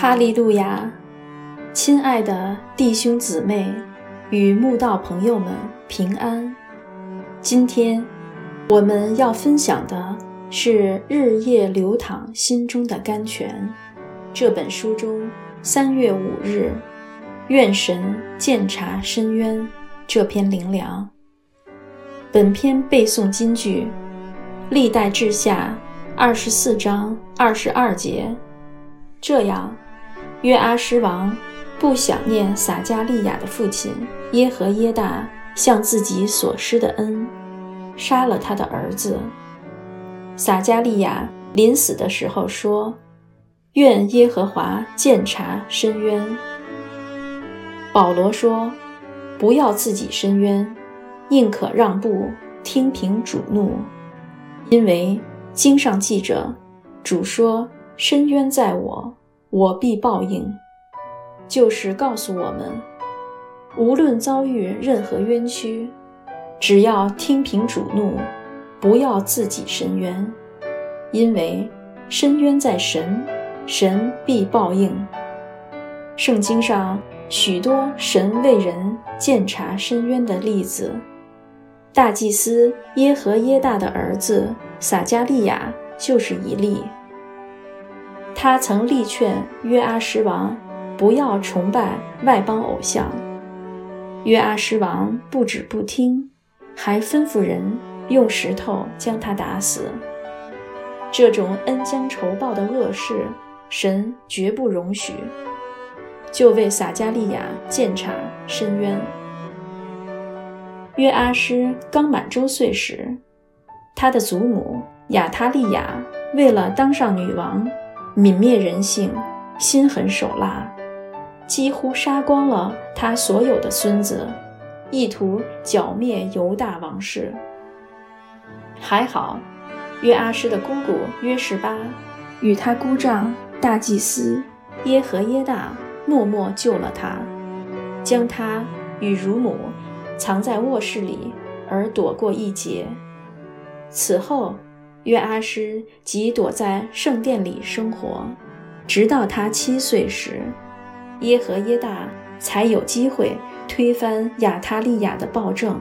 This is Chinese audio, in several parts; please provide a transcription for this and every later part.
哈利路亚，亲爱的弟兄姊妹与慕道朋友们平安。今天我们要分享的是《日夜流淌心中的甘泉》这本书中三月五日“愿神鉴察深渊”这篇灵粮。本篇背诵金句：历代志下二十四章二十二节。这样，约阿施王不想念撒加利亚的父亲耶和耶大向自己所施的恩，杀了他的儿子。撒加利亚临死的时候说：“愿耶和华鉴察深渊。”保罗说：“不要自己伸冤，宁可让步，听凭主怒，因为经上记着，主说。”深渊在我，我必报应。就是告诉我们，无论遭遇任何冤屈，只要听凭主怒，不要自己伸冤，因为深渊在神，神必报应。圣经上许多神为人鉴察深渊的例子，大祭司耶和耶大的儿子撒加利亚就是一例。他曾力劝约阿施王不要崇拜外邦偶像，约阿施王不止不听，还吩咐人用石头将他打死。这种恩将仇报的恶事，神绝不容许，就为撒加利亚鉴察申冤。约阿施刚满周岁时，他的祖母亚他利亚为了当上女王。泯灭人性，心狠手辣，几乎杀光了他所有的孙子，意图剿灭犹大王室。还好，约阿施的姑姑约十八与他姑丈大祭司耶和耶大默默救了他，将他与乳母藏在卧室里，而躲过一劫。此后。约阿施即躲在圣殿里生活，直到他七岁时，耶和耶大才有机会推翻亚他利亚的暴政，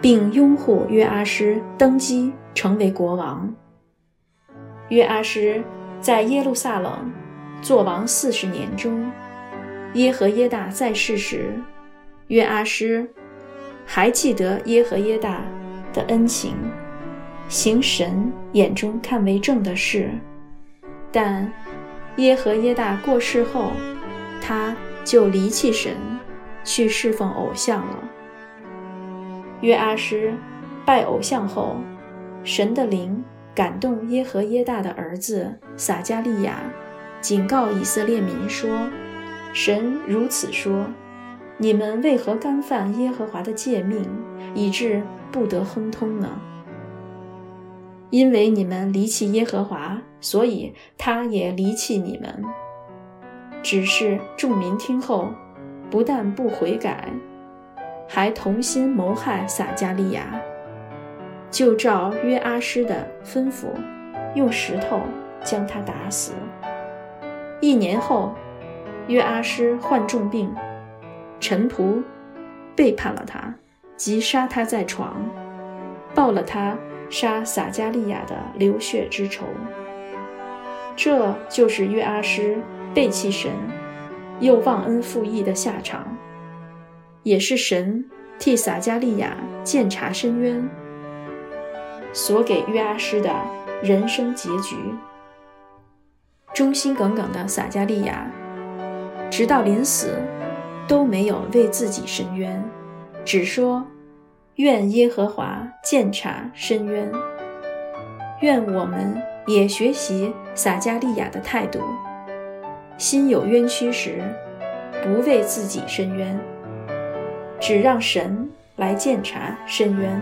并拥护约阿施登基成为国王。约阿施在耶路撒冷做王四十年中，耶和耶大在世时，约阿施还记得耶和耶大的恩情。行神眼中看为正的事，但耶和耶大过世后，他就离弃神，去侍奉偶像了。约阿施拜偶像后，神的灵感动耶和耶大的儿子撒加利亚，警告以色列民说：“神如此说，你们为何干犯耶和华的诫命，以致不得亨通呢？”因为你们离弃耶和华，所以他也离弃你们。只是众民听后，不但不悔改，还同心谋害撒加利亚，就照约阿施的吩咐，用石头将他打死。一年后，约阿施患重病，臣仆背叛了他，即杀他在床，报了他。杀撒加利亚的流血之仇，这就是约阿施背弃神又忘恩负义的下场，也是神替撒加利亚鉴察深渊所给约阿施的人生结局。忠心耿耿的撒加利亚，直到临死都没有为自己伸冤，只说。愿耶和华鉴察深渊。愿我们也学习撒加利亚的态度，心有冤屈时，不为自己伸冤，只让神来鉴察深渊。